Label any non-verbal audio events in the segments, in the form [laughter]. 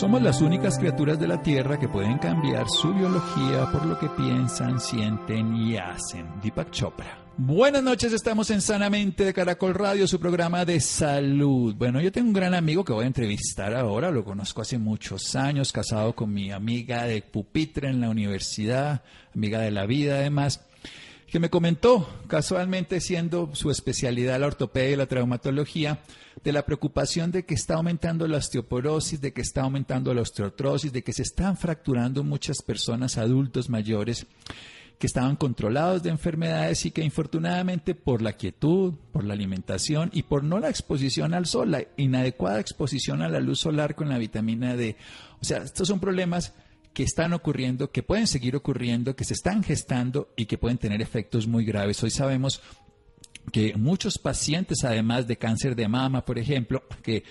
Somos las únicas criaturas de la Tierra que pueden cambiar su biología por lo que piensan, sienten y hacen. Deepak Chopra. Buenas noches, estamos en Sanamente de Caracol Radio, su programa de salud. Bueno, yo tengo un gran amigo que voy a entrevistar ahora, lo conozco hace muchos años, casado con mi amiga de pupitre en la universidad, amiga de la vida además que me comentó, casualmente siendo su especialidad la ortopedia y la traumatología, de la preocupación de que está aumentando la osteoporosis, de que está aumentando la osteotrosis, de que se están fracturando muchas personas adultos mayores que estaban controlados de enfermedades y que infortunadamente por la quietud, por la alimentación y por no la exposición al sol, la inadecuada exposición a la luz solar con la vitamina D. O sea, estos son problemas que están ocurriendo, que pueden seguir ocurriendo, que se están gestando y que pueden tener efectos muy graves. Hoy sabemos que muchos pacientes, además de cáncer de mama, por ejemplo, que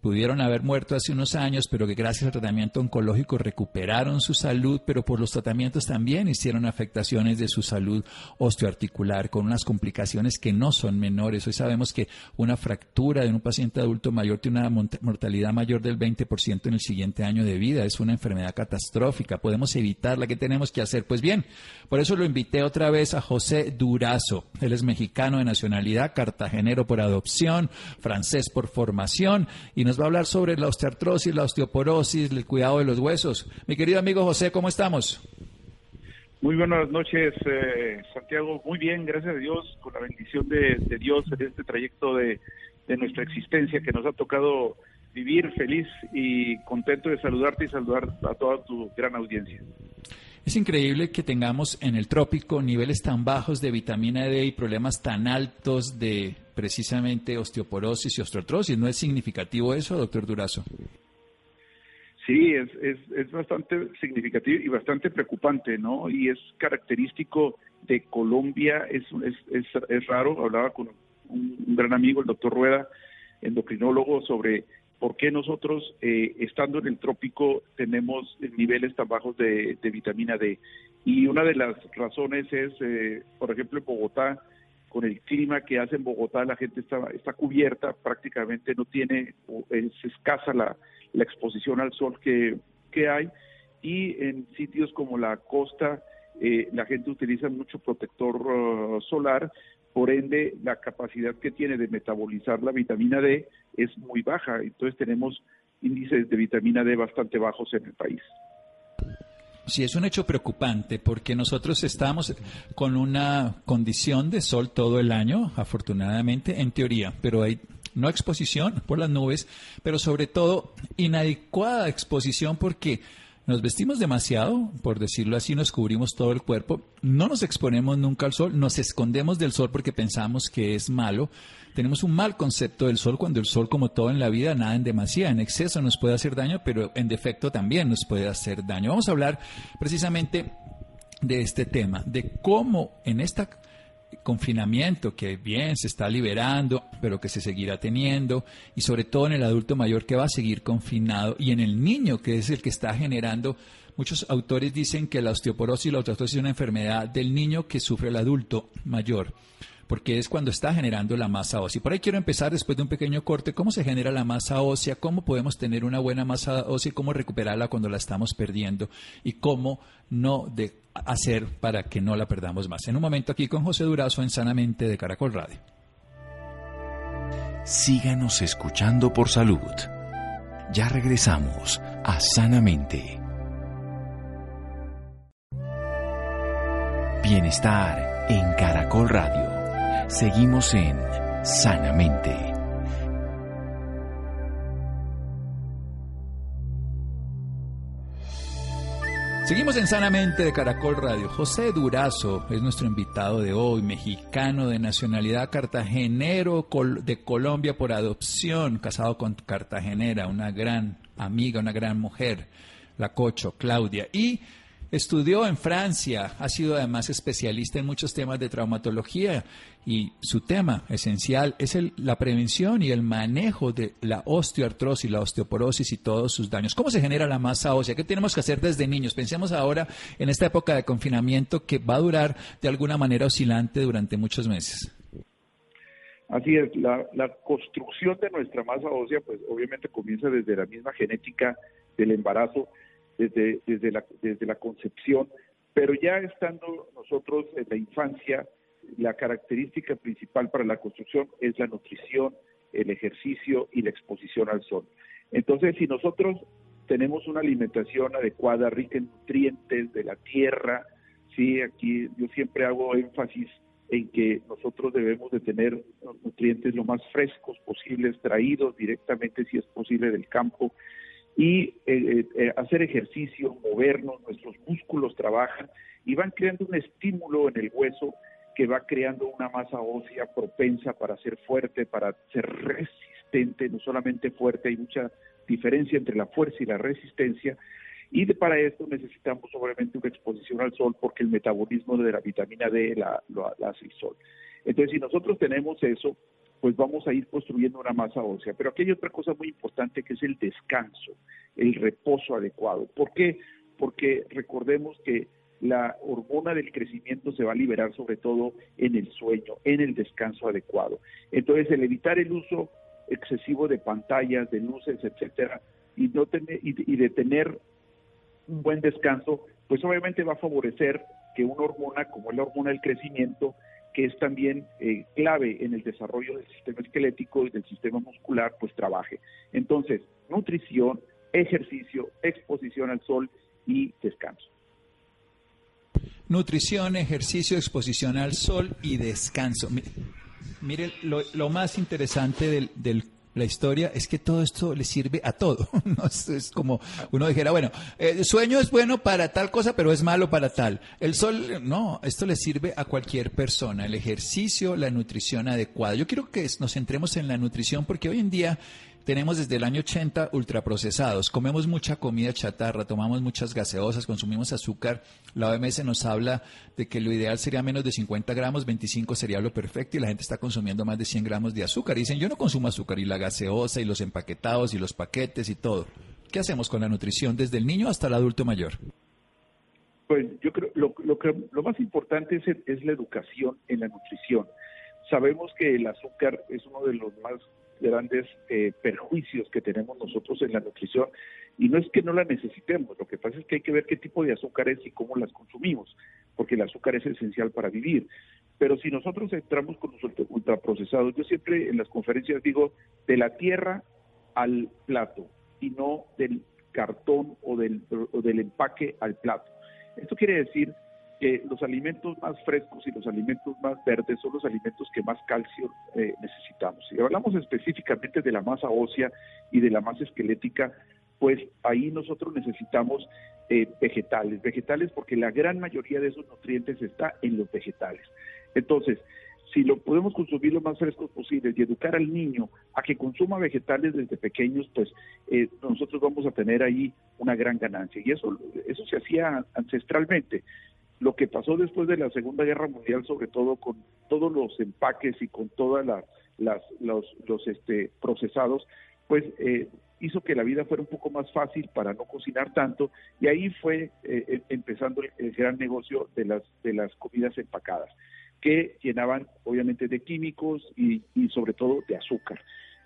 pudieron haber muerto hace unos años, pero que gracias al tratamiento oncológico recuperaron su salud, pero por los tratamientos también hicieron afectaciones de su salud osteoarticular con unas complicaciones que no son menores. Hoy sabemos que una fractura de un paciente adulto mayor tiene una mortalidad mayor del 20% en el siguiente año de vida. Es una enfermedad catastrófica. Podemos evitarla. ¿Qué tenemos que hacer? Pues bien, por eso lo invité otra vez a José Durazo. Él es mexicano de nacionalidad, cartagenero por adopción, francés por formación y nos va a hablar sobre la osteoartrosis, la osteoporosis, el cuidado de los huesos. Mi querido amigo José, ¿cómo estamos? Muy buenas noches, eh, Santiago. Muy bien, gracias a Dios, con la bendición de, Dios en este trayecto de, nuestra existencia que nos ha tocado vivir feliz y contento de saludarte y saludar a toda tu gran audiencia. Es increíble que tengamos en el trópico niveles tan bajos de vitamina D y problemas tan altos de precisamente osteoporosis y osteotrosis. ¿No es significativo eso, doctor Durazo? Sí, es, es, bastante significativo y bastante preocupante, ¿no? Y es característico de Colombia, es, es, es, raro, hablaba con un, gran amigo, el doctor Rueda, endocrinólogo, sobre por qué nosotros, eh, estando en el trópico, tenemos niveles tan bajos de, vitamina D. Y una de las razones es, eh, por ejemplo, en Bogotá, con el clima que hace en Bogotá, la gente está, está cubierta, prácticamente no tiene, es escasa la, la exposición al sol que, hay. Y en sitios como la costa, eh, la gente utiliza mucho protector uh, solar, por ende la capacidad que tiene de metabolizar la vitamina D es muy baja, entonces tenemos índices de vitamina D bastante bajos en el país. Sí, es un hecho preocupante porque nosotros estamos con una condición de sol todo el año, afortunadamente, en teoría, pero hay no exposición por las nubes, pero sobre todo inadecuada exposición porque nos vestimos demasiado, por decirlo así, nos cubrimos todo el cuerpo, no nos exponemos nunca al sol, nos escondemos del sol porque pensamos que es malo. Tenemos un mal concepto del sol cuando el sol, como todo en la vida, nada en demasía, en exceso nos puede hacer daño, pero en defecto también nos puede hacer daño. Vamos a hablar precisamente de este tema, de cómo en esta confinamiento que bien se está liberando, pero que se seguirá teniendo, y sobre todo en el adulto mayor que va a seguir confinado, y en el niño que es el que está generando. Muchos autores dicen que la osteoporosis y la osteoartrosis es una enfermedad del niño que sufre el adulto mayor porque es cuando está generando la masa ósea. Por ahí quiero empezar después de un pequeño corte, cómo se genera la masa ósea, cómo podemos tener una buena masa ósea cómo recuperarla cuando la estamos perdiendo y cómo no de hacer para que no la perdamos más. En un momento aquí con José Durazo en Sanamente de Caracol Radio. síganos escuchando por salud. Ya regresamos a Sanamente. Bienestar en Caracol Radio. Seguimos en Sanamente. Seguimos en Sanamente de Caracol Radio. José Durazo es nuestro invitado de hoy, mexicano de nacionalidad cartagenero de Colombia por adopción, casado con cartagenera, una gran amiga, una gran mujer, la Cocho, Claudia. Y Estudió en Francia, ha sido además especialista en muchos temas de traumatología y su tema esencial es la prevención y el manejo de la osteoartrosis, la osteoporosis y todos sus daños. ¿Cómo se genera la masa ósea? ¿Qué tenemos que hacer desde niños? Pensemos ahora en esta época de confinamiento que va a durar de alguna manera oscilante durante muchos meses. Así es, la construcción de nuestra masa ósea, pues obviamente comienza desde la misma genética del embarazo desde, desde, la, desde la concepción, pero ya estando nosotros en la infancia, la característica principal para la construcción es la nutrición, el ejercicio y la exposición al sol. Entonces, si nosotros tenemos una alimentación adecuada, rica en nutrientes de la tierra, sí, aquí yo siempre hago énfasis en que nosotros debemos de tener nutrientes lo más frescos posibles, traídos directamente, si es posible, del campo, y eh, eh, eh, hacer ejercicio, movernos, nuestros músculos trabajan y van creando un estímulo en el hueso que va creando una masa ósea propensa para ser fuerte, para ser resistente, no solamente fuerte, hay mucha diferencia entre la fuerza y la resistencia, y para esto necesitamos obviamente una exposición al sol porque el metabolismo de la vitamina D la, la hace el sol. Entonces, si nosotros tenemos eso, pues vamos a ir construyendo una masa ósea. Pero aquí hay otra cosa muy importante que es el descanso, el reposo adecuado. ¿Por qué? Porque recordemos que la hormona del crecimiento se va a liberar sobre todo en el sueño, en el descanso adecuado. Entonces, el evitar el uso excesivo de pantallas, de luces, etcétera, y no tener y de tener un buen descanso, pues obviamente va a favorecer que una hormona como la hormona del crecimiento que es también eh, clave en el desarrollo del sistema esquelético y del sistema muscular, pues trabaje. Entonces, nutrición, ejercicio, exposición al sol y descanso. Nutrición, ejercicio, exposición al sol y descanso. Mire, lo, más interesante del, del la historia es que todo esto le sirve a todo. [laughs] ¿no? Es, como uno dijera, bueno, el sueño es bueno para tal cosa, pero es malo para tal. El sol, no, esto le sirve a cualquier persona. El ejercicio, la nutrición adecuada. Yo quiero que nos centremos en la nutrición porque hoy en día tenemos desde el año 80 ultraprocesados. Comemos mucha comida chatarra, tomamos muchas gaseosas, consumimos azúcar. La OMS nos habla de que lo ideal sería menos de 50 gramos, 25 sería lo perfecto y la gente está consumiendo más de 100 gramos de azúcar. Y dicen, yo no consumo azúcar y la gaseosa y los empaquetados y los paquetes y todo. ¿Qué hacemos con la nutrición desde el niño hasta el adulto mayor? Pues yo creo lo, lo, lo más importante es, es la educación en la nutrición. Sabemos que el azúcar es uno de los más grandes eh, perjuicios que tenemos nosotros en la nutrición y no es que no la necesitemos, lo que pasa es que hay que ver qué tipo de azúcares y cómo las consumimos, porque el azúcar es esencial para vivir. Pero si nosotros entramos con los ultraprocesados, yo siempre en las conferencias digo de la tierra al plato y no del cartón o del, o del empaque al plato. Esto quiere decir que los alimentos más frescos y los alimentos más verdes son los alimentos que más calcio eh, necesitamos. Si hablamos específicamente de la masa ósea y de la masa esquelética, pues ahí nosotros necesitamos eh, vegetales, vegetales porque la gran mayoría de esos nutrientes está en los vegetales. Entonces, si lo podemos consumir lo más frescos posible y educar al niño a que consuma vegetales desde pequeños, pues eh, nosotros vamos a tener ahí una gran ganancia. Y eso, eso se hacía ancestralmente lo que pasó después de la Segunda Guerra Mundial, sobre todo con todos los empaques y con todos las, los, este, procesados, pues eh, hizo que la vida fuera un poco más fácil para no cocinar tanto y ahí fue eh, em, empezando el, gran negocio de las, de las comidas empacadas, que llenaban obviamente de químicos y, y sobre todo de azúcar.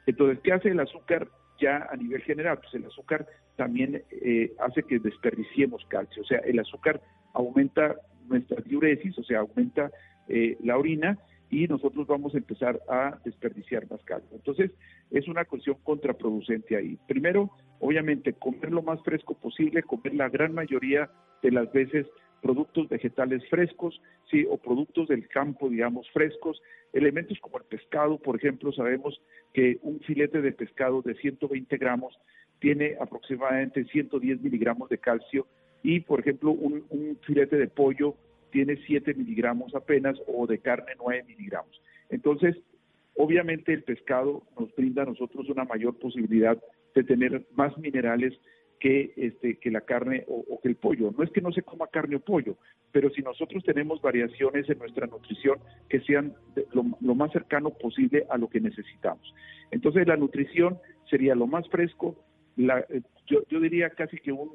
Entonces, ¿qué hace el azúcar ya a nivel general? Pues el azúcar también eh, hace que desperdiciemos calcio, o sea, el azúcar aumenta nuestra diuresis, o sea, aumenta eh, la orina y nosotros vamos a empezar a desperdiciar más calcio. Entonces, es una cuestión contraproducente ahí. Primero, obviamente, comer lo más fresco posible, comer la gran mayoría de las veces productos vegetales frescos, sí, o productos del campo, digamos, frescos, elementos como el pescado, por ejemplo, sabemos que un filete de pescado de 120 gramos tiene aproximadamente 110 miligramos de calcio y, por ejemplo, un, filete de pollo tiene 7 miligramos apenas o de carne 9 miligramos. Entonces, obviamente el pescado nos brinda a nosotros una mayor posibilidad de tener más minerales que, este, que la carne o, que el pollo. No es que no se coma carne o pollo, pero si nosotros tenemos variaciones en nuestra nutrición que sean lo, más cercano posible a lo que necesitamos. Entonces la nutrición sería lo más fresco, la, eh, yo, yo diría casi que un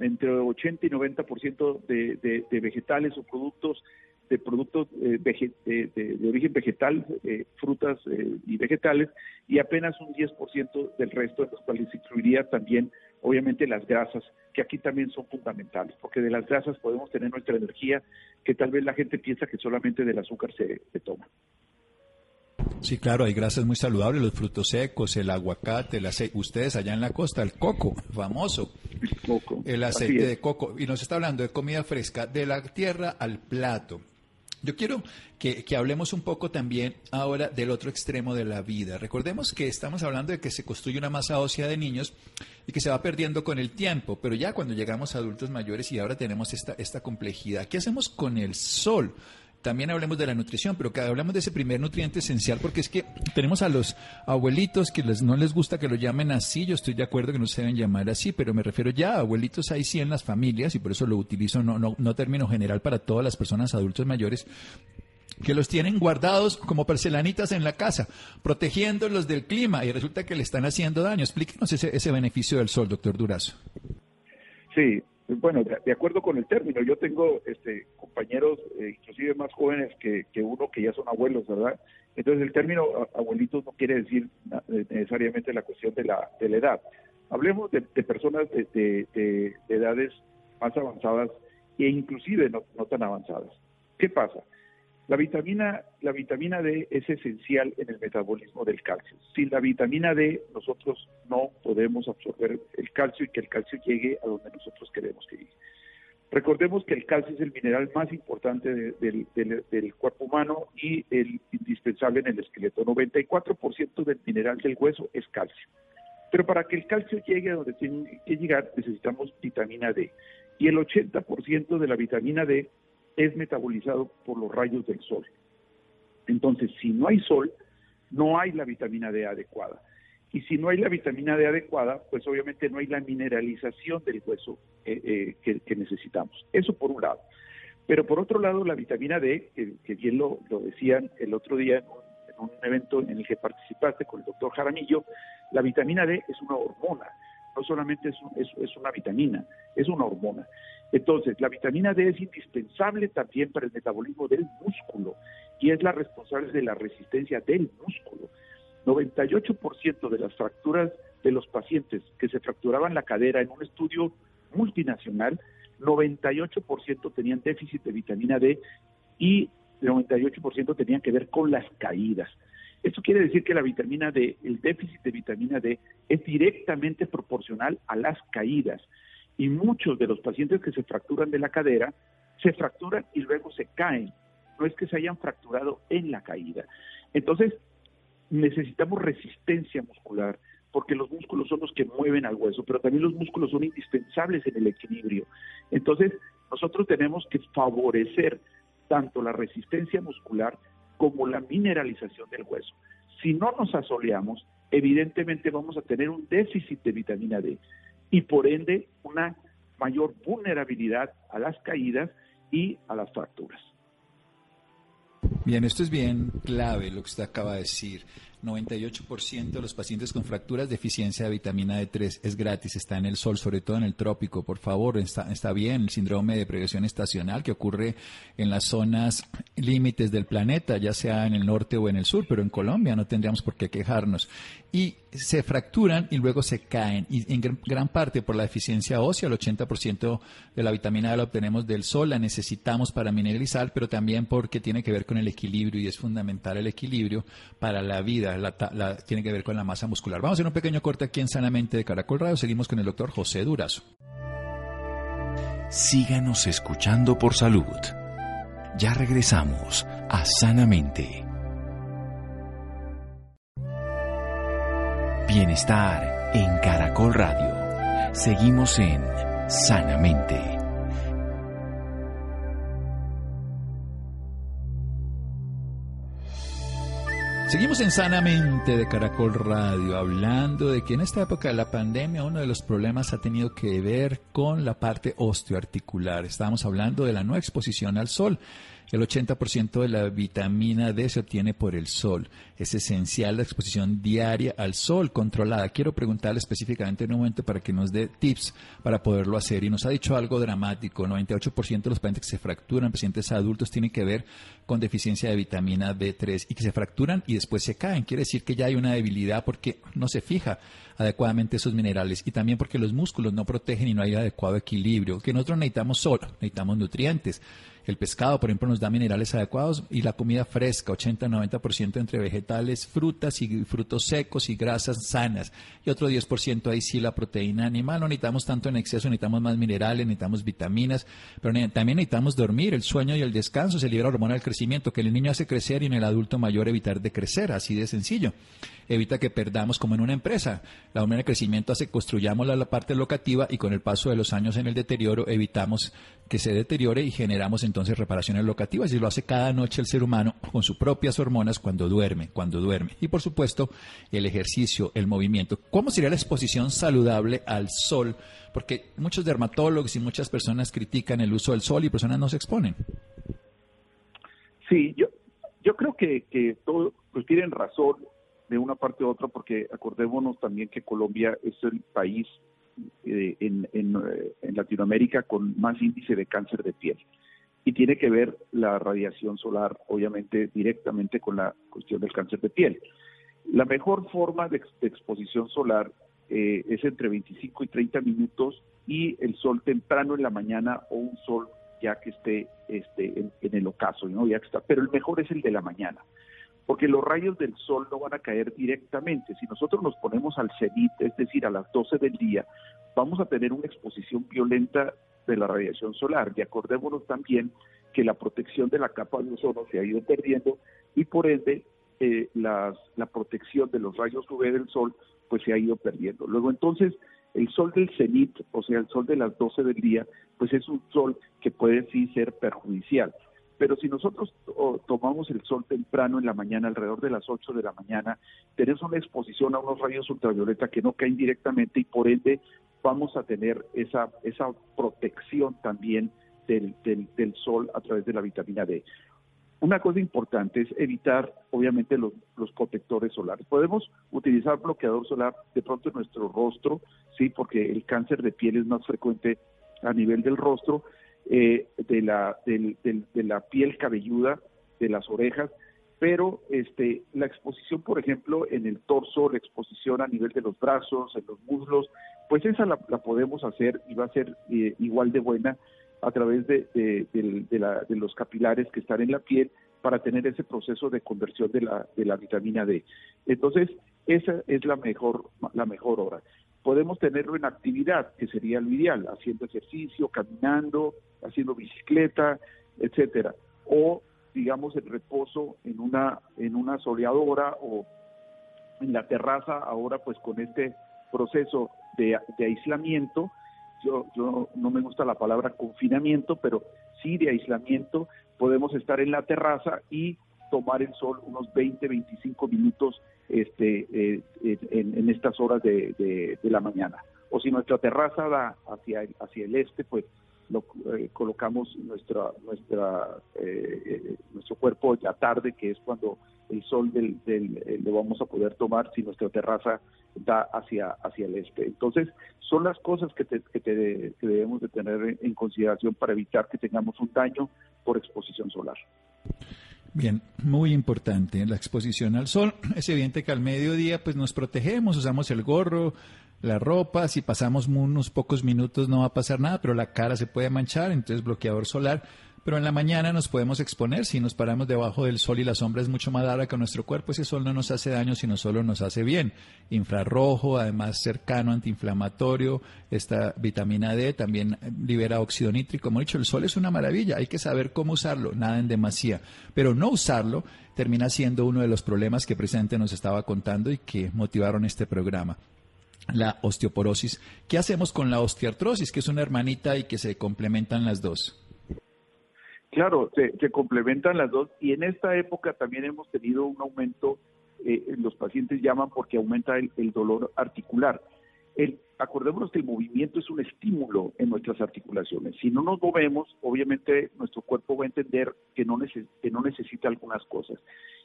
entre 80 y 90% de, de, de vegetales o productos de productos eh, de, origen vegetal, eh, frutas eh, y vegetales, y apenas un 10% del resto, en los cuales se incluiría también, obviamente, las grasas, que aquí también son fundamentales, porque de las grasas podemos tener nuestra energía, que tal vez la gente piensa que solamente del azúcar se, toma. Sí, claro, hay grasas muy saludables, los frutos secos, el aguacate, el aceite, ustedes allá en la costa, el coco, famoso. El coco. El aceite de coco. Y nos está hablando de comida fresca, de la tierra al plato. Yo quiero que, hablemos un poco también ahora del otro extremo de la vida. Recordemos que estamos hablando de que se construye una masa ósea de niños y que se va perdiendo con el tiempo, pero ya cuando llegamos a adultos mayores y ahora tenemos esta, esta complejidad, ¿qué hacemos con el sol? También hablemos de la nutrición, pero que hablamos de ese primer nutriente esencial, porque es que tenemos a los abuelitos que les, no les gusta que lo llamen así, yo estoy de acuerdo que no se deben llamar así, pero me refiero ya a abuelitos hay sí en las familias, y por eso lo utilizo, no, no, no término general para todas las personas adultos mayores, que los tienen guardados como porcelanitas en la casa, protegiéndolos del clima, y resulta que le están haciendo daño. Explíquenos ese, ese beneficio del sol, doctor Durazo. Sí, bueno, de, acuerdo con el término, yo tengo este, compañeros, eh, inclusive más jóvenes que, uno, que ya son abuelos, ¿verdad? Entonces el término abuelitos no quiere decir eh, necesariamente la cuestión de la, de la edad. Hablemos de, personas de, de, edades más avanzadas e inclusive no, no tan avanzadas. ¿Qué pasa? La vitamina, la vitamina D es esencial en el metabolismo del calcio. Sin la vitamina D nosotros no podemos absorber el calcio y que el calcio llegue a donde nosotros queremos que llegue. Recordemos que el calcio es el mineral más importante del, cuerpo humano y el indispensable en el esqueleto. 94% del mineral del hueso es calcio. Pero para que el calcio llegue a donde tiene que llegar necesitamos vitamina D. Y el 80% de la vitamina D es metabolizado por los rayos del sol. Entonces, si no hay sol, no hay la vitamina D adecuada. Y si no hay la vitamina D adecuada, pues obviamente no hay la mineralización del hueso eh, eh, que, necesitamos. Eso por un lado. Pero por otro lado, la vitamina D, que, bien lo, decían el otro día en un, evento en el que participaste con el doctor Jaramillo, la vitamina D es una hormona, no solamente es una vitamina, es una hormona. Entonces, la vitamina D es indispensable también para el metabolismo del músculo y es la responsable de la resistencia del músculo. 98% de las fracturas de los pacientes que se fracturaban la cadera en un estudio multinacional, 98% tenían déficit de vitamina D y 98% tenían que ver con las caídas. Esto quiere decir que la vitamina D, el déficit de vitamina D, es directamente proporcional a las caídas y muchos de los pacientes que se fracturan de la cadera se fracturan y luego se caen. No es que se hayan fracturado en la caída. Entonces, necesitamos resistencia muscular porque los músculos son los que mueven al hueso, pero también los músculos son indispensables en el equilibrio. Entonces, nosotros tenemos que favorecer tanto la resistencia muscular como la mineralización del hueso. Si no nos asoleamos, evidentemente vamos a tener un déficit de vitamina D y por ende una mayor vulnerabilidad a las caídas y a las fracturas. Bien, esto es bien clave lo que usted acaba de decir. 98% de los pacientes con fracturas deficiencia de vitamina D3 es gratis, está en el sol, sobre todo en el trópico, por favor, está, está bien el síndrome de prevención estacional que ocurre en las zonas límites del planeta, ya sea en el norte o en el sur, pero en Colombia no tendríamos por qué quejarnos. Y se fracturan y luego se caen, y en gran parte por la deficiencia ósea, el 80% de la vitamina D la obtenemos del sol, la necesitamos para mineralizar, pero también porque tiene que ver con el equilibrio y es fundamental el equilibrio para la vida, la, tiene que ver con la masa muscular. Vamos a hacer un pequeño corte aquí en Sanamente de Caracol Radio, seguimos con el doctor José Durazo. Síganos escuchando por salud. Ya regresamos a Sanamente. Bienestar en Caracol Radio. Seguimos en Sanamente. Seguimos en Sanamente de Caracol Radio, hablando de que en esta época de la pandemia uno de los problemas ha tenido que ver con la parte osteoarticular. Estábamos hablando de la no exposición al sol. El 80% de la vitamina D se obtiene por el sol. Es esencial la exposición diaria al sol controlada. Quiero preguntarle específicamente en un momento para que nos dé tips para poderlo hacer. Y nos ha dicho algo dramático. 98% de los pacientes que se fracturan, pacientes adultos, tienen que ver con deficiencia de vitamina D3 y que se fracturan y después se caen. Quiere decir que ya hay una debilidad porque no se fija adecuadamente esos minerales y también porque los músculos no protegen y no hay adecuado equilibrio. Que nosotros necesitamos sol, necesitamos nutrientes. El pescado, por ejemplo, nos da minerales adecuados y la comida fresca, 80-90% entre vegetales, frutas y frutos secos y grasas sanas. Y otro 10% ahí sí la proteína animal. No necesitamos tanto en exceso, necesitamos más minerales, necesitamos vitaminas, pero también necesitamos dormir. El sueño y el descanso se libera hormona del crecimiento, que el niño hace crecer y en el adulto mayor evitar de crecer, así de sencillo evita que perdamos como en una empresa. La hormona de crecimiento hace que construyamos la, parte locativa y con el paso de los años en el deterioro evitamos que se deteriore y generamos entonces reparaciones locativas y lo hace cada noche el ser humano con sus propias hormonas cuando duerme, cuando duerme. Y por supuesto, el ejercicio, el movimiento. ¿Cómo sería la exposición saludable al sol? Porque muchos dermatólogos y muchas personas critican el uso del sol y personas no se exponen. Sí, yo, yo creo que, que todos pues, tienen razón de una parte u otra, porque acordémonos también que Colombia es el país eh, en, eh, en, Latinoamérica con más índice de cáncer de piel. Y tiene que ver la radiación solar, obviamente, directamente con la cuestión del cáncer de piel. La mejor forma de, exposición solar eh, es entre 25 y 30 minutos y el sol temprano en la mañana o un sol ya que esté este, en, el ocaso, ya que pero el mejor es el de la mañana porque los rayos del sol no van a caer directamente. Si nosotros nos ponemos al cenit, es decir, a las 12 del día, vamos a tener una exposición violenta de la radiación solar. Y acordémonos también que la protección de la capa de ozono se ha ido perdiendo y por ende eh, la protección de los rayos UV del sol pues se ha ido perdiendo. Luego entonces el sol del cenit, o sea, el sol de las 12 del día, pues es un sol que puede sí ser perjudicial. Pero si nosotros tomamos el sol temprano en la mañana, alrededor de las 8 de la mañana, tenemos una exposición a unos rayos ultravioleta que no caen directamente y por ende vamos a tener esa, esa protección también del, del, sol a través de la vitamina D. Una cosa importante es evitar, obviamente, los, los, protectores solares. Podemos utilizar bloqueador solar de pronto en nuestro rostro, sí, porque el cáncer de piel es más frecuente a nivel del rostro, eh, de, la, de la piel cabelluda, de las orejas, pero este, la exposición, por ejemplo, en el torso, la exposición a nivel de los brazos, en los muslos, pues esa la, podemos hacer y va a ser eh, igual de buena a través de, de, la, de, los capilares que están en la piel para tener ese proceso de conversión de la, de la vitamina D. Entonces, esa es la mejor, la mejor hora podemos tenerlo en actividad, que sería lo ideal, haciendo ejercicio, caminando, haciendo bicicleta, etcétera, o digamos el reposo en una en una soleadora o en la terraza ahora pues con este proceso de, aislamiento yo, yo no me gusta la palabra confinamiento pero sí de aislamiento podemos estar en la terraza y tomar el sol unos 20 25 minutos este, eh, en, estas horas de, la mañana. O si nuestra terraza da hacia el, hacia el este, pues lo, eh, colocamos nuestra, nuestra, eh, nuestro cuerpo ya tarde, que es cuando el sol del, del, lo vamos a poder tomar si nuestra terraza da hacia, hacia el este. Entonces, son las cosas que, que, debemos de tener en consideración para evitar que tengamos un daño por exposición solar. Bien, muy importante la exposición al sol. Es evidente que al mediodía pues nos protegemos, usamos el gorro, la ropa, si pasamos unos pocos minutos no va a pasar nada, pero la cara se puede manchar, entonces bloqueador solar pero en la mañana nos podemos exponer si nos paramos debajo del sol y la sombra es mucho más larga que nuestro cuerpo, ese sol no nos hace daño, sino solo nos hace bien. Infrarrojo, además cercano, antiinflamatorio, esta vitamina D también libera óxido nítrico. Como he dicho, el sol es una maravilla, hay que saber cómo usarlo, nada en demasía, pero no usarlo termina siendo uno de los problemas que presidente nos estaba contando y que motivaron este programa la osteoporosis. ¿Qué hacemos con la osteoartrosis, que es una hermanita y que se complementan las dos? Claro, se, complementan las dos y en esta época también hemos tenido un aumento, eh, los pacientes llaman porque aumenta el, dolor articular. El, acordémonos que el movimiento es un estímulo en nuestras articulaciones. Si no nos movemos, obviamente nuestro cuerpo va a entender que no, que no necesita algunas cosas.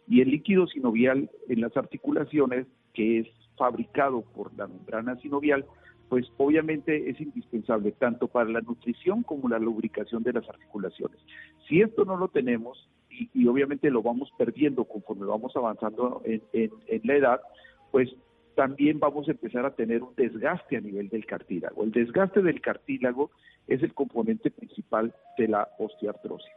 Y el líquido sinovial en las articulaciones, que es fabricado por la membrana sinovial, pues obviamente es indispensable tanto para la nutrición como la lubricación de las articulaciones. Si esto no lo tenemos, y, obviamente lo vamos perdiendo conforme vamos avanzando en, la edad, pues también vamos a empezar a tener un desgaste a nivel del cartílago. El desgaste del cartílago es el componente principal de la osteoartrosis.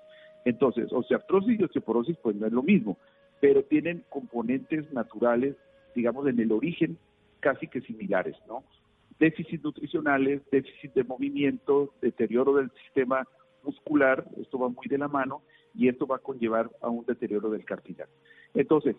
Entonces, osteoartrosis y osteoporosis pues no es lo mismo, pero tienen componentes naturales, digamos, en el origen casi que similares, ¿no? déficits nutricionales, déficit de movimiento, deterioro del sistema muscular, esto va muy de la mano y esto va a conllevar a un deterioro del cartílago. Entonces,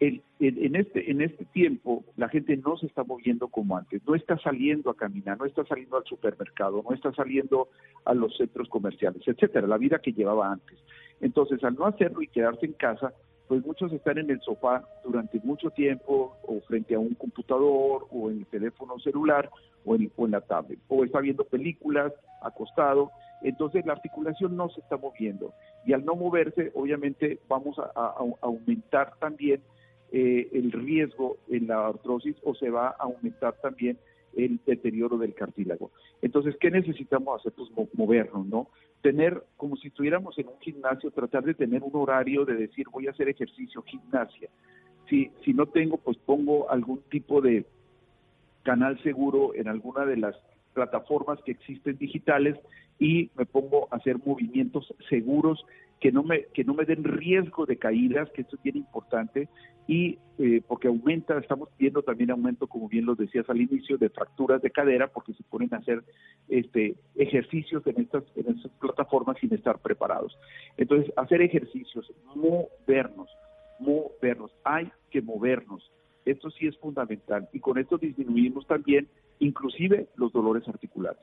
en, este, en este tiempo la gente no se está moviendo como antes, no está saliendo a caminar, no está saliendo al supermercado, no está saliendo a los centros comerciales, etcétera, la vida que llevaba antes. Entonces, al no hacerlo y quedarse en casa, pues muchos están en el sofá durante mucho tiempo o frente a un computador o en el teléfono celular o en, la tablet o está viendo películas acostado. Entonces la articulación no se está moviendo y al no moverse obviamente vamos a, aumentar también eh, el riesgo en la artrosis o se va a aumentar también el deterioro del cartílago. Entonces, ¿qué necesitamos hacer? Pues movernos, ¿no? Tener, como si estuviéramos en un gimnasio, tratar de tener un horario de decir voy a hacer ejercicio, gimnasia. Si, si no tengo, pues pongo algún tipo de canal seguro en alguna de las plataformas que existen digitales y me pongo a hacer movimientos seguros que no me que no me den riesgo de caídas, que esto es bien importante y eh, porque aumenta, estamos viendo también aumento, como bien lo decías al inicio, de fracturas de cadera porque se ponen a hacer este ejercicios en estas en estas plataformas sin estar preparados. Entonces, hacer ejercicios, movernos, movernos, hay que movernos. Esto sí es fundamental y con esto disminuimos también inclusive los dolores articulares.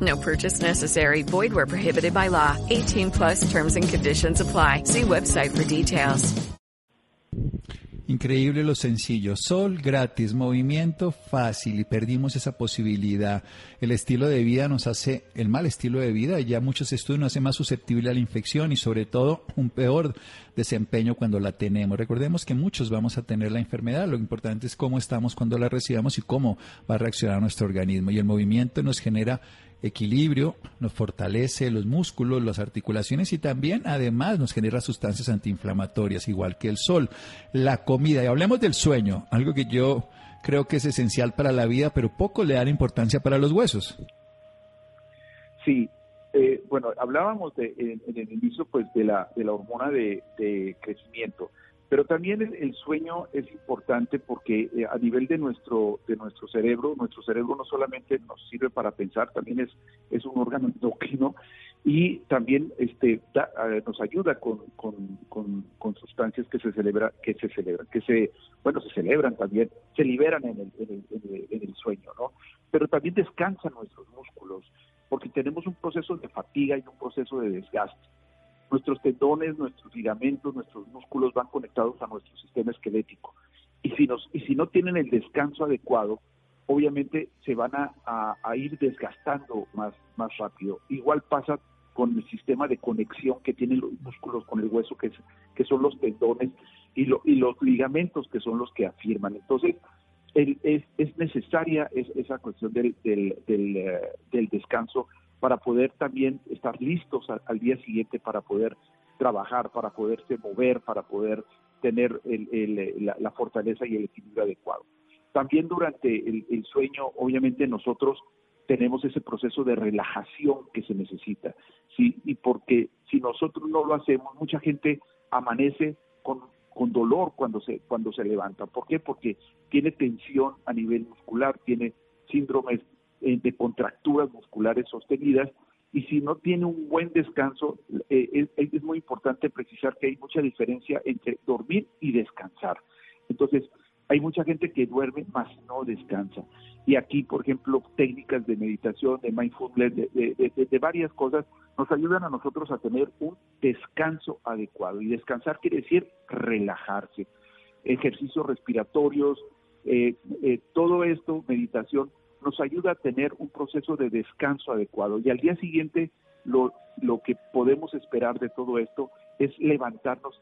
No purchase necessary. Void where prohibited by law. 18 plus terms and conditions apply. See website for details. Increíble lo sencillo. Sol gratis, movimiento fácil y perdimos esa posibilidad. El estilo de vida nos hace, el mal estilo de vida, ya muchos estudios nos hace más susceptible a la infección y sobre todo un peor desempeño cuando la tenemos. Recordemos que muchos vamos a tener la enfermedad. Lo importante es cómo estamos cuando la recibamos y cómo va a reaccionar nuestro organismo. Y el movimiento nos genera equilibrio, nos fortalece los músculos, las articulaciones y también además nos genera sustancias antiinflamatorias, igual que el sol. La comida, y hablemos del sueño, algo que yo creo que es esencial para la vida, pero poco le dan importancia para los huesos. Sí, eh, bueno, hablábamos de, en, el inicio pues de la, de la hormona de, de crecimiento. Pero también el, sueño es importante porque eh, a nivel de nuestro, de nuestro cerebro, nuestro cerebro no solamente nos sirve para pensar, también es, es un órgano endocrino y también este nos ayuda con, con, sustancias que se celebra que se celebran que se bueno se celebran también se liberan en el, en el, en el, sueño no pero también descansan nuestros músculos porque tenemos un proceso de fatiga y un proceso de desgaste nuestros tendones nuestros ligamentos nuestros músculos van conectados a nuestro sistema esquelético y si nos y si no tienen el descanso adecuado obviamente se van a, ir desgastando más, rápido. Igual pasa con el sistema de conexión que tienen los músculos con el hueso, que, que son los tendones y, y los ligamentos que son los que afirman. Entonces, es, es, necesaria esa cuestión del, del, eh, del, descanso para poder también estar listos al, día siguiente, para poder trabajar, para poderse mover, para poder tener el, la, fortaleza y el equilibrio adecuado. También durante el sueño, obviamente nosotros tenemos ese proceso de relajación que se necesita. ¿sí? Y porque si nosotros no lo hacemos, mucha gente amanece con, dolor cuando se, cuando se levanta. ¿Por qué? Porque tiene tensión a nivel muscular, tiene síndromes eh, de contracturas musculares sostenidas y si no tiene un buen descanso, eh, es, es, muy importante precisar que hay mucha diferencia entre dormir y descansar. Entonces, hay mucha gente que duerme, más no descansa. Y aquí, por ejemplo, técnicas de meditación, de mindfulness, de, varias cosas, nos ayudan a nosotros a tener un descanso adecuado. Y descansar quiere decir relajarse. Ejercicios respiratorios, eh, eh, todo esto, meditación, nos ayuda a tener un proceso de descanso adecuado. Y al día siguiente, lo, lo que podemos esperar de todo esto es levantarnos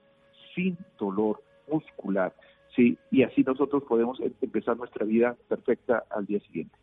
sin dolor muscular. ¿sí? Y así nosotros podemos em, empezar nuestra vida perfecta al día siguiente.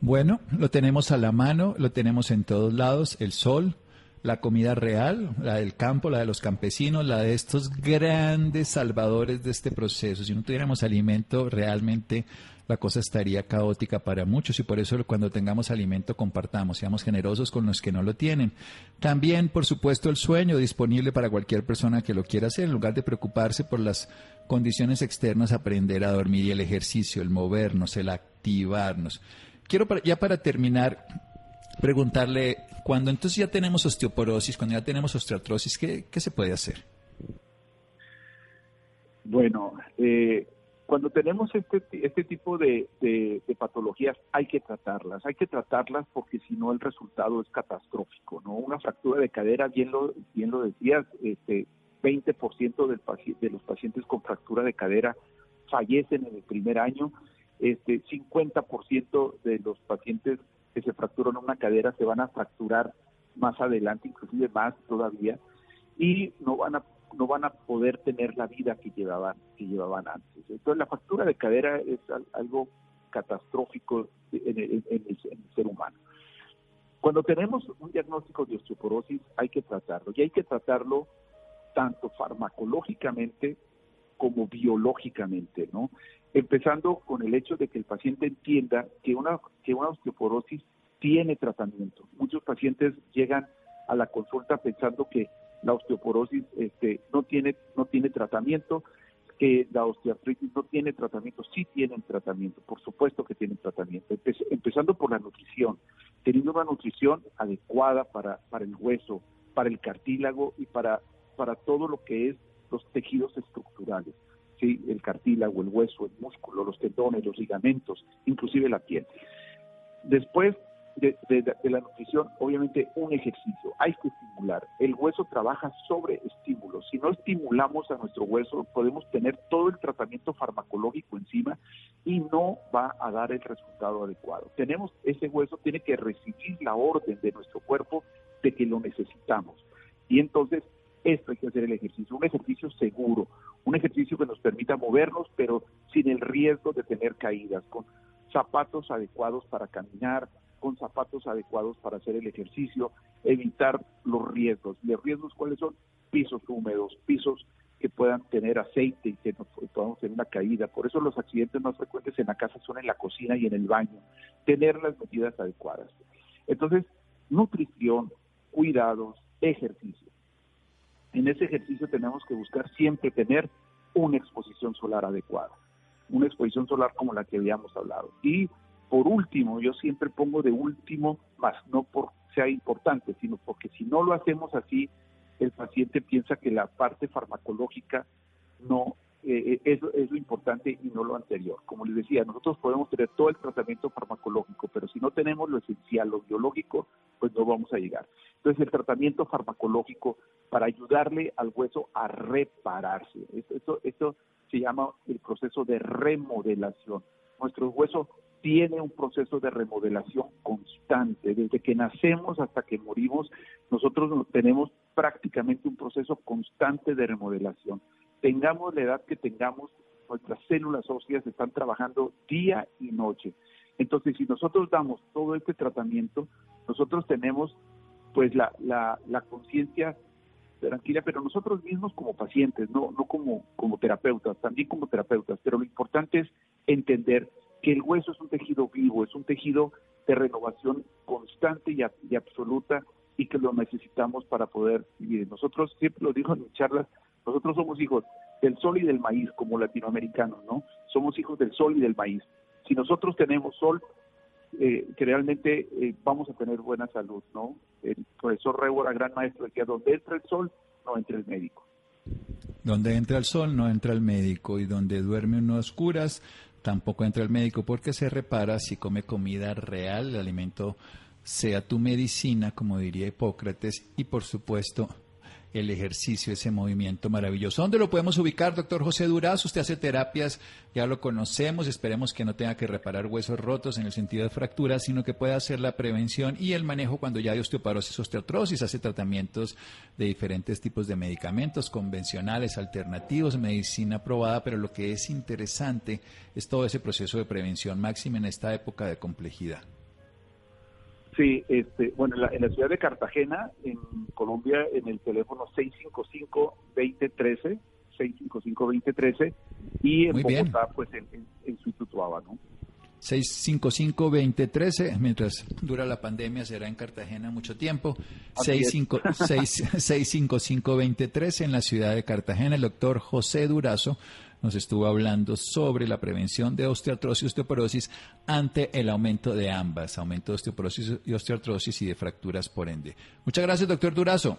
Bueno, lo tenemos a la mano, lo tenemos en todos lados, el sol, la comida real, la del campo, la de los campesinos, la de estos grandes salvadores de este proceso. Si no tuviéramos alimento, realmente la cosa estaría caótica para muchos y por eso cuando tengamos alimento compartamos, seamos generosos con los que no lo tienen. También, por supuesto, el sueño disponible para cualquier persona que lo quiera hacer, en lugar de preocuparse por las condiciones externas, aprender a dormir y el ejercicio, el movernos, el activarnos. Quiero ya para terminar preguntarle, cuando entonces ya tenemos osteoporosis, cuando ya tenemos osteoartrosis, ¿qué, qué se puede hacer? Bueno, eh, cuando tenemos este, este tipo de, patologías hay que tratarlas, hay que tratarlas porque si no el resultado es catastrófico, ¿no? Una fractura de cadera, bien lo, bien lo decías, este, 20% del, de los pacientes con fractura de cadera fallecen en el primer año, este, 50% de los pacientes que se fracturan una cadera se van a fracturar más adelante, inclusive más todavía, y no van a no van a poder tener la vida que llevaban, que llevaban antes. Entonces la fractura de cadera es algo catastrófico en el, ser humano. Cuando tenemos un diagnóstico de osteoporosis hay que tratarlo y hay que tratarlo tanto farmacológicamente como biológicamente, ¿no? Empezando con el hecho de que el paciente entienda que una, que una osteoporosis tiene tratamiento. Muchos pacientes llegan a la consulta pensando que la osteoporosis este, no, tiene, no tiene tratamiento, que la osteoartritis no tiene tratamiento, sí tienen tratamiento, por supuesto que tienen tratamiento, empezando por la nutrición, teniendo una nutrición adecuada para, para el hueso, para el cartílago y para, para todo lo que es los tejidos estructurales, ¿sí? el cartílago, el hueso, el músculo, los tendones, los ligamentos, inclusive la piel. Después de, la nutrición, obviamente un ejercicio, hay que estimular. El hueso trabaja sobre estímulos. Si no estimulamos a nuestro hueso, podemos tener todo el tratamiento farmacológico encima y no va a dar el resultado adecuado. Tenemos, ese hueso tiene que recibir la orden de nuestro cuerpo de que lo necesitamos. Y entonces, esto hay que hacer el ejercicio, un ejercicio seguro, un ejercicio que nos permita movernos, pero sin el riesgo de tener caídas, con zapatos adecuados para caminar, con zapatos adecuados para hacer el ejercicio, evitar los riesgos. ¿Los riesgos cuáles son? Pisos húmedos, pisos que puedan tener aceite y que podamos tener una caída. Por eso los accidentes más frecuentes en la casa son en la cocina y en el baño. Tener las medidas adecuadas. Entonces, nutrición, cuidados, ejercicio. En ese ejercicio tenemos que buscar siempre tener una exposición solar adecuada, una exposición solar como la que habíamos hablado. Y por último, yo siempre pongo de último, más no por sea importante, sino porque si no lo hacemos así, el paciente piensa que la parte farmacológica no eh, es, es, lo importante y no lo anterior. Como les decía, nosotros podemos tener todo el tratamiento farmacológico, pero si no tenemos lo esencial, lo biológico, pues no vamos a llegar. Entonces, el tratamiento farmacológico para ayudarle al hueso a repararse. Esto, esto, se llama el proceso de remodelación. Nuestro hueso tiene un proceso de remodelación constante. Desde que nacemos hasta que morimos, nosotros tenemos prácticamente un proceso constante de remodelación. Tengamos la edad que tengamos, nuestras células óseas están trabajando día y noche. Entonces, si nosotros damos todo este tratamiento, nosotros tenemos pues la, la, conciencia tranquila, pero nosotros mismos como pacientes, no, no como, como terapeutas, también como terapeutas, pero lo importante es entender que el hueso es un tejido vivo, es un tejido de renovación constante y, absoluta y que lo necesitamos para poder vivir. Nosotros, siempre lo digo en mis charlas, nosotros somos hijos del sol y del maíz como latinoamericanos, ¿no? Somos hijos del sol y del maíz. Si nosotros tenemos sol, eh, realmente eh, vamos a tener buena salud, ¿no? El profesor Rebora, gran maestro, decía, donde entra el sol, no entra el médico. Donde entra el sol, no entra el médico, y donde duerme uno a oscuras, tampoco entra el médico, porque se repara si come comida real, el alimento sea tu medicina, como diría Hipócrates, y por supuesto el ejercicio, ese movimiento maravilloso. ¿Dónde lo podemos ubicar, doctor José Durazo? Usted hace terapias, ya lo conocemos, esperemos que no tenga que reparar huesos rotos en el sentido de fracturas, sino que pueda hacer la prevención y el manejo cuando ya hay osteoporosis, osteotrosis, hace tratamientos de diferentes tipos de medicamentos convencionales, alternativos, medicina probada, pero lo que es interesante es todo ese proceso de prevención máxima en esta época de complejidad. Sí, este, bueno, en la, ciudad de Cartagena, en Colombia, en el teléfono 655-2013, 655-2013, y en Bogotá, pues en, en, en Suitutuaba, ¿no? 655-2013, mientras dura la pandemia será en Cartagena mucho tiempo. 655-2013 [laughs] en la ciudad de Cartagena, el doctor José Durazo nos estuvo hablando sobre la prevención de osteoartrosis y osteoporosis ante el aumento de ambas, aumento de osteoporosis y osteoartrosis y de fracturas por ende. Muchas gracias, doctor Durazo.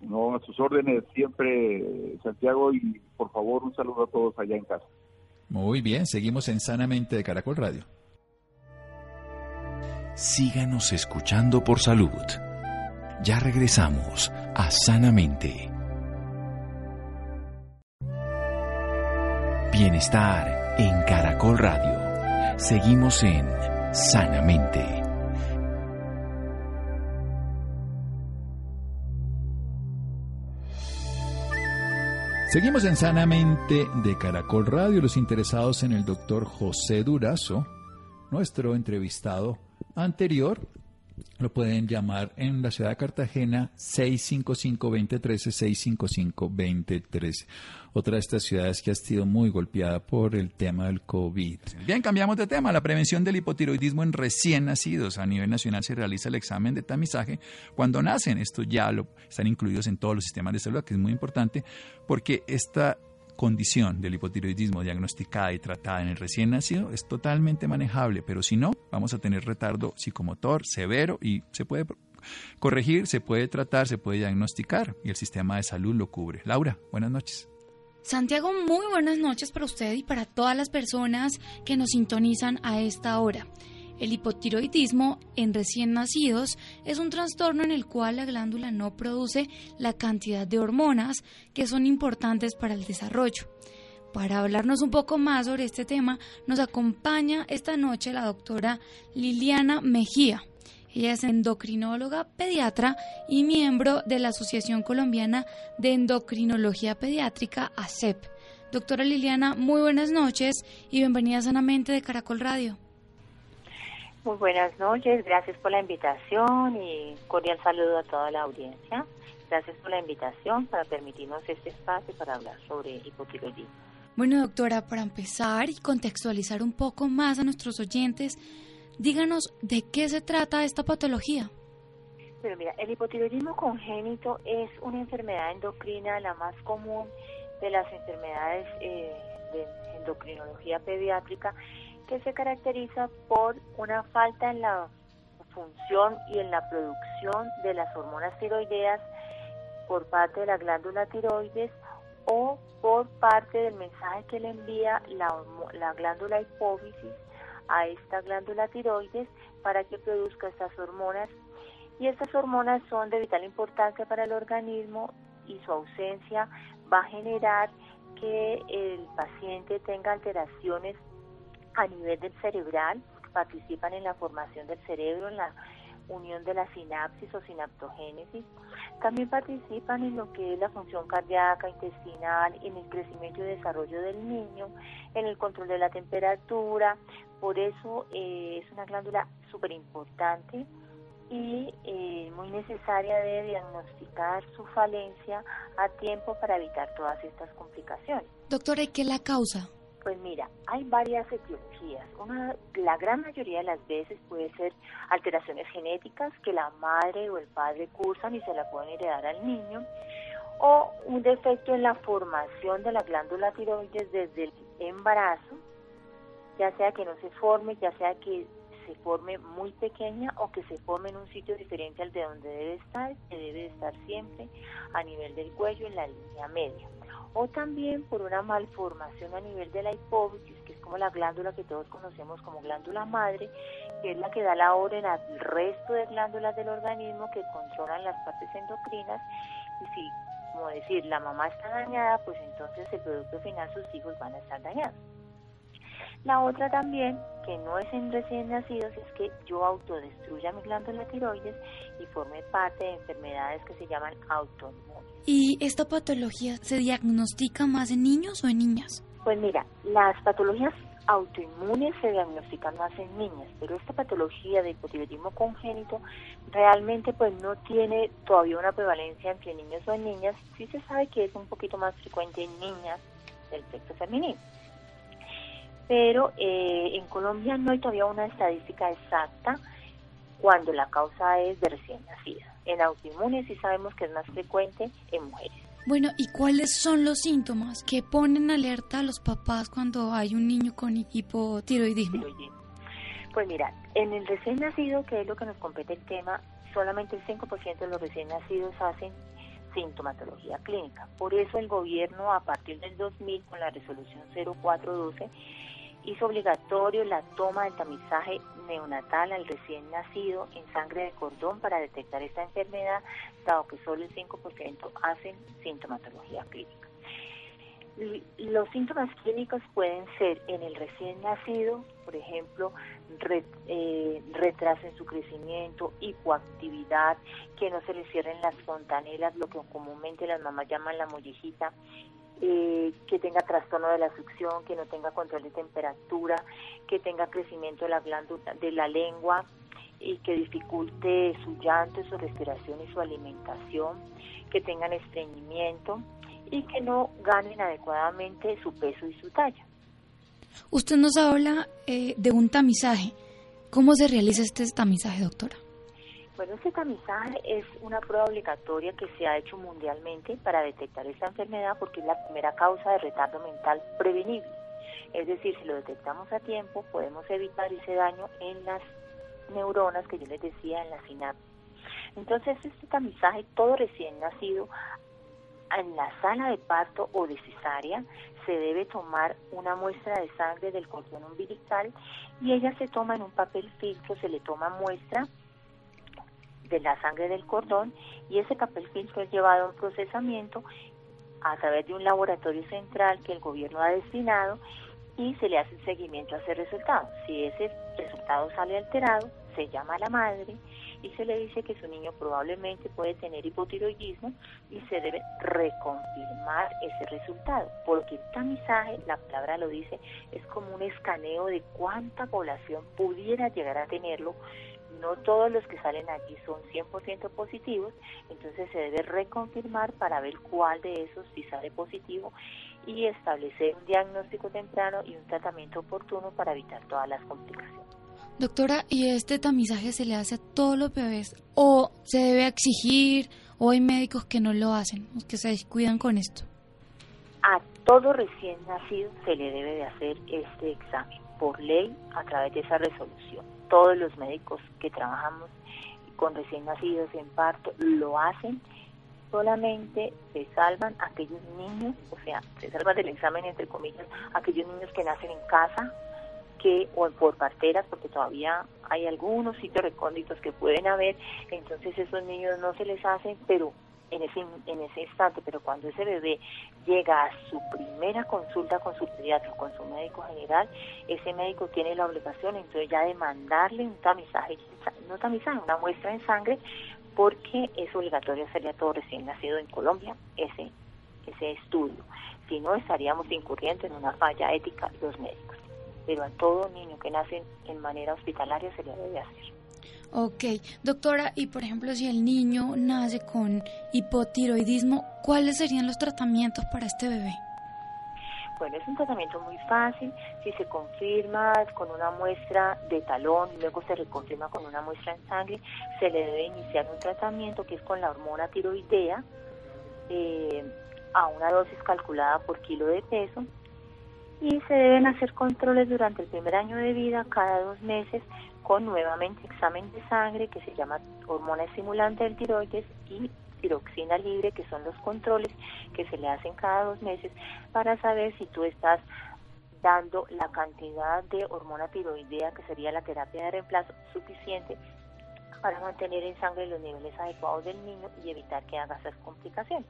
No, a sus órdenes siempre, Santiago, y por favor un saludo a todos allá en casa. Muy bien, seguimos en Sanamente de Caracol Radio. Síganos escuchando por salud. Ya regresamos a Sanamente. Bienestar en Caracol Radio. Seguimos en Sanamente. Seguimos en Sanamente de Caracol Radio. Los interesados en el doctor José Durazo, nuestro entrevistado anterior, lo pueden llamar en la ciudad de Cartagena 655-2013, 655-2013. Otra de estas ciudades que ha sido muy golpeada por el tema del COVID. Bien, cambiamos de tema. La prevención del hipotiroidismo en recién nacidos. A nivel nacional se realiza el examen de tamizaje cuando nacen. Esto ya lo, están incluidos en todos los sistemas de salud, que es muy importante porque esta condición del hipotiroidismo diagnosticada y tratada en el recién nacido es totalmente manejable, pero si no, vamos a tener retardo psicomotor severo y se puede corregir, se puede tratar, se puede diagnosticar y el sistema de salud lo cubre. Laura, buenas noches. Santiago, muy buenas noches para usted y para todas las personas que nos sintonizan a esta hora. El hipotiroidismo en recién nacidos es un trastorno en el cual la glándula no produce la cantidad de hormonas que son importantes para el desarrollo. Para hablarnos un poco más sobre este tema, nos acompaña esta noche la doctora Liliana Mejía. Ella es endocrinóloga pediatra y miembro de la Asociación Colombiana de Endocrinología Pediátrica, ACEP. Doctora Liliana, muy buenas noches y bienvenida sanamente de Caracol Radio. Muy buenas noches, gracias por la invitación y cordial saludo a toda la audiencia. Gracias por la invitación para permitirnos este espacio para hablar sobre hipotiroidismo. Bueno, doctora, para empezar y contextualizar un poco más a nuestros oyentes, díganos de qué se trata esta patología. Pero mira, el hipotiroidismo congénito es una enfermedad endocrina, la más común de las enfermedades eh, de endocrinología pediátrica que se caracteriza por una falta en la función y en la producción de las hormonas tiroideas por parte de la glándula tiroides o por parte del mensaje que le envía la, la glándula hipófisis a esta glándula tiroides para que produzca estas hormonas. Y estas hormonas son de vital importancia para el organismo y su ausencia va a generar que el paciente tenga alteraciones a nivel del cerebral, participan en la formación del cerebro, en la unión de la sinapsis o sinaptogénesis. También participan en lo que es la función cardíaca, intestinal, en el crecimiento y desarrollo del niño, en el control de la temperatura. Por eso eh, es una glándula súper importante y eh, muy necesaria de diagnosticar su falencia a tiempo para evitar todas estas complicaciones. Doctora, ¿y qué la causa? Pues mira, hay varias etiologías. Una, la gran mayoría de las veces puede ser alteraciones genéticas que la madre o el padre cursan y se la pueden heredar al niño, o un defecto en la formación de la glándula tiroides desde el embarazo, ya sea que no se forme, ya sea que se forme muy pequeña o que se forme en un sitio diferente al de donde debe estar, que debe estar siempre a nivel del cuello en la línea media o también por una malformación a nivel de la hipófisis, que es como la glándula que todos conocemos como glándula madre, que es la que da la orden al resto de glándulas del organismo que controlan las partes endocrinas y si, como decir, la mamá está dañada, pues entonces el producto final sus hijos van a estar dañados. La otra también, que no es en recién nacidos, es que yo autodestruya mi glándula tiroides y forme parte de enfermedades que se llaman autoinmunes. ¿Y esta patología se diagnostica más en niños o en niñas? Pues mira, las patologías autoinmunes se diagnostican más en niñas, pero esta patología de hipotiroidismo congénito realmente pues no tiene todavía una prevalencia entre niños o en niñas. Sí se sabe que es un poquito más frecuente en niñas del sexo femenino pero eh, en Colombia no hay todavía una estadística exacta cuando la causa es de recién nacida. En autoinmunes sí sabemos que es más frecuente en mujeres. Bueno, ¿y cuáles son los síntomas que ponen alerta a los papás cuando hay un niño con hipotiroidismo? Pues mira, en el recién nacido, que es lo que nos compete el tema, solamente el 5% de los recién nacidos hacen sintomatología clínica. Por eso el gobierno, a partir del 2000, con la resolución 0412, hizo obligatorio la toma del tamizaje neonatal al recién nacido en sangre de cordón para detectar esta enfermedad, dado que solo el 5% hacen sintomatología clínica. Los síntomas clínicos pueden ser en el recién nacido, por ejemplo, eh, retraso en su crecimiento, hipoactividad, que no se le cierren las fontanelas, lo que comúnmente las mamás llaman la mollejita, eh, que tenga trastorno de la succión, que no tenga control de temperatura, que tenga crecimiento de la glándula de la lengua y que dificulte su llanto, su respiración y su alimentación, que tengan estreñimiento y que no ganen adecuadamente su peso y su talla. Usted nos habla eh, de un tamizaje. ¿Cómo se realiza este tamizaje, doctora? Bueno, este tamizaje es una prueba obligatoria que se ha hecho mundialmente para detectar esta enfermedad porque es la primera causa de retardo mental prevenible. Es decir, si lo detectamos a tiempo, podemos evitar ese daño en las neuronas que yo les decía en la sinapsis. Entonces, este tamizaje, todo recién nacido, en la sala de parto o de cesárea, se debe tomar una muestra de sangre del cordón umbilical y ella se toma en un papel filtro, se le toma muestra de la sangre del cordón y ese papel filtro es llevado a un procesamiento a través de un laboratorio central que el gobierno ha destinado y se le hace seguimiento a ese resultado. Si ese resultado sale alterado, se llama a la madre y se le dice que su niño probablemente puede tener hipotiroidismo y se debe reconfirmar ese resultado, porque el tamizaje, la palabra lo dice, es como un escaneo de cuánta población pudiera llegar a tenerlo no todos los que salen allí son 100% positivos, entonces se debe reconfirmar para ver cuál de esos sí sale positivo y establecer un diagnóstico temprano y un tratamiento oportuno para evitar todas las complicaciones. Doctora, ¿y este tamizaje se le hace a todos los bebés o se debe exigir o hay médicos que no lo hacen, que se descuidan con esto? A todo recién nacido se le debe de hacer este examen por ley a través de esa resolución. Todos los médicos que trabajamos con recién nacidos en parto lo hacen solamente se salvan aquellos niños, o sea, se salvan del examen entre comillas, aquellos niños que nacen en casa, que o por parteras, porque todavía hay algunos sitios recónditos que pueden haber, entonces esos niños no se les hacen, pero en ese, en ese instante, pero cuando ese bebé llega a su primera consulta con su pediatra, con su médico general, ese médico tiene la obligación entonces ya de mandarle un tamizaje, no tamizaje, una muestra en sangre, porque es obligatorio hacerle a todo recién nacido en Colombia ese, ese estudio. Si no, estaríamos incurriendo en una falla ética los médicos. Pero a todo niño que nace en manera hospitalaria se le debe hacer. Ok, doctora, y por ejemplo, si el niño nace con hipotiroidismo, ¿cuáles serían los tratamientos para este bebé? Bueno, es un tratamiento muy fácil. Si se confirma con una muestra de talón y luego se reconfirma con una muestra en sangre, se le debe iniciar un tratamiento que es con la hormona tiroidea eh, a una dosis calculada por kilo de peso y se deben hacer controles durante el primer año de vida cada dos meses con nuevamente examen de sangre que se llama hormona estimulante del tiroides y tiroxina libre, que son los controles que se le hacen cada dos meses para saber si tú estás dando la cantidad de hormona tiroidea, que sería la terapia de reemplazo, suficiente para mantener en sangre los niveles adecuados del niño y evitar que haga esas complicaciones.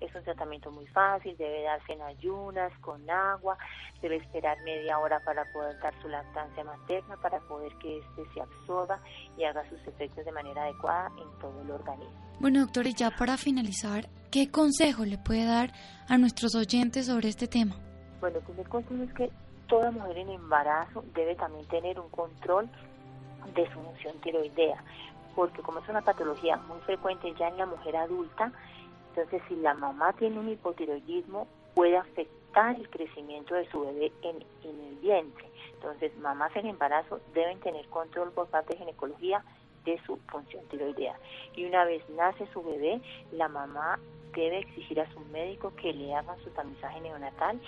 Es un tratamiento muy fácil, debe darse en ayunas, con agua, debe esperar media hora para poder dar su lactancia materna, para poder que éste se absorba y haga sus efectos de manera adecuada en todo el organismo. Bueno, doctor, y ya para finalizar, ¿qué consejo le puede dar a nuestros oyentes sobre este tema? Bueno, el primer consejo es que toda mujer en embarazo debe también tener un control de su función tiroidea, porque como es una patología muy frecuente ya en la mujer adulta, entonces, si la mamá tiene un hipotiroidismo, puede afectar el crecimiento de su bebé en, el vientre. Entonces, mamás en embarazo deben tener control por parte de ginecología de su función tiroidea. Y una vez nace su bebé, la mamá debe exigir a su médico que le haga su tamizaje neonatal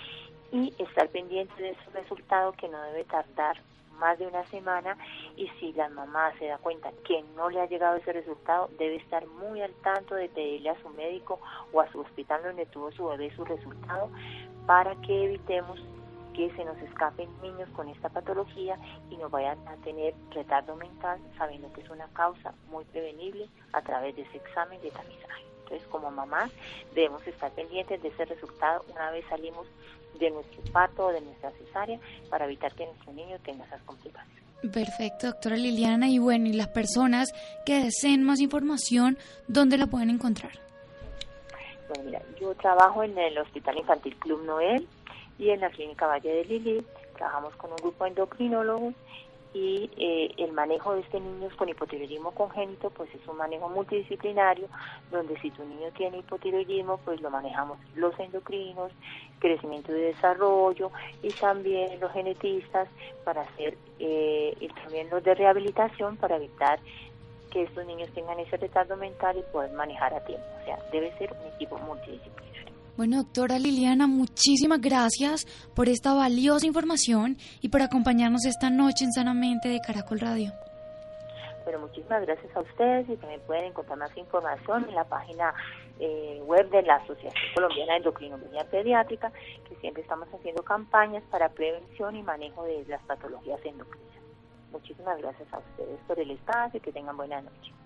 y estar pendiente de su resultado que no debe tardar más de una semana y si la mamá se da cuenta que no le ha llegado ese resultado, debe estar muy al tanto de pedirle a su médico o a su hospital donde tuvo su bebé su resultado para que evitemos que se nos escapen niños con esta patología y no vayan a tener retardo mental sabiendo que es una causa muy prevenible a través de ese examen de tamizaje. Entonces, como mamás, debemos estar pendientes de ese resultado una vez salimos de nuestro parto o de nuestra cesárea para evitar que nuestro niño tenga esas complicaciones. Perfecto, doctora Liliana. Y bueno, y las personas que deseen más información, ¿dónde la pueden encontrar? Bueno, mira, yo trabajo en el Hospital Infantil Club Noel y en la Clínica Valle de Lili. Trabajamos con un grupo de endocrinólogos y eh, el manejo de este niño con hipotiroidismo congénito pues es un manejo multidisciplinario donde si tu niño tiene hipotiroidismo pues lo manejamos los endocrinos, crecimiento y desarrollo y también los genetistas para hacer eh, y también los de rehabilitación para evitar que estos niños tengan ese retardo mental y poder manejar a tiempo. O sea, debe ser un equipo multidisciplinario. Bueno, doctora Liliana, muchísimas gracias por esta valiosa información y por acompañarnos esta noche en Sanamente de Caracol Radio. Bueno, muchísimas gracias a ustedes y también pueden encontrar más información en la página eh, web de la Asociación Colombiana de Endocrinología Pediátrica, que siempre estamos haciendo campañas para prevención y manejo de las patologías endocrinas. Muchísimas gracias a ustedes por el espacio y que tengan buena noche.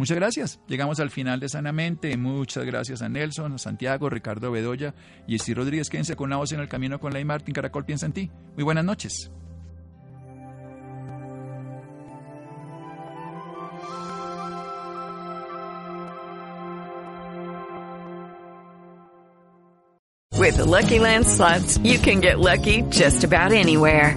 Muchas gracias. Llegamos al final de Sanamente. Muchas gracias a Nelson, Santiago, Ricardo Bedoya y Esti Rodríguez. Quédense con la voz en el camino con Ley Martín. Caracol piensa en ti. Muy buenas noches. With the Lucky Land slots, you can get lucky just about anywhere.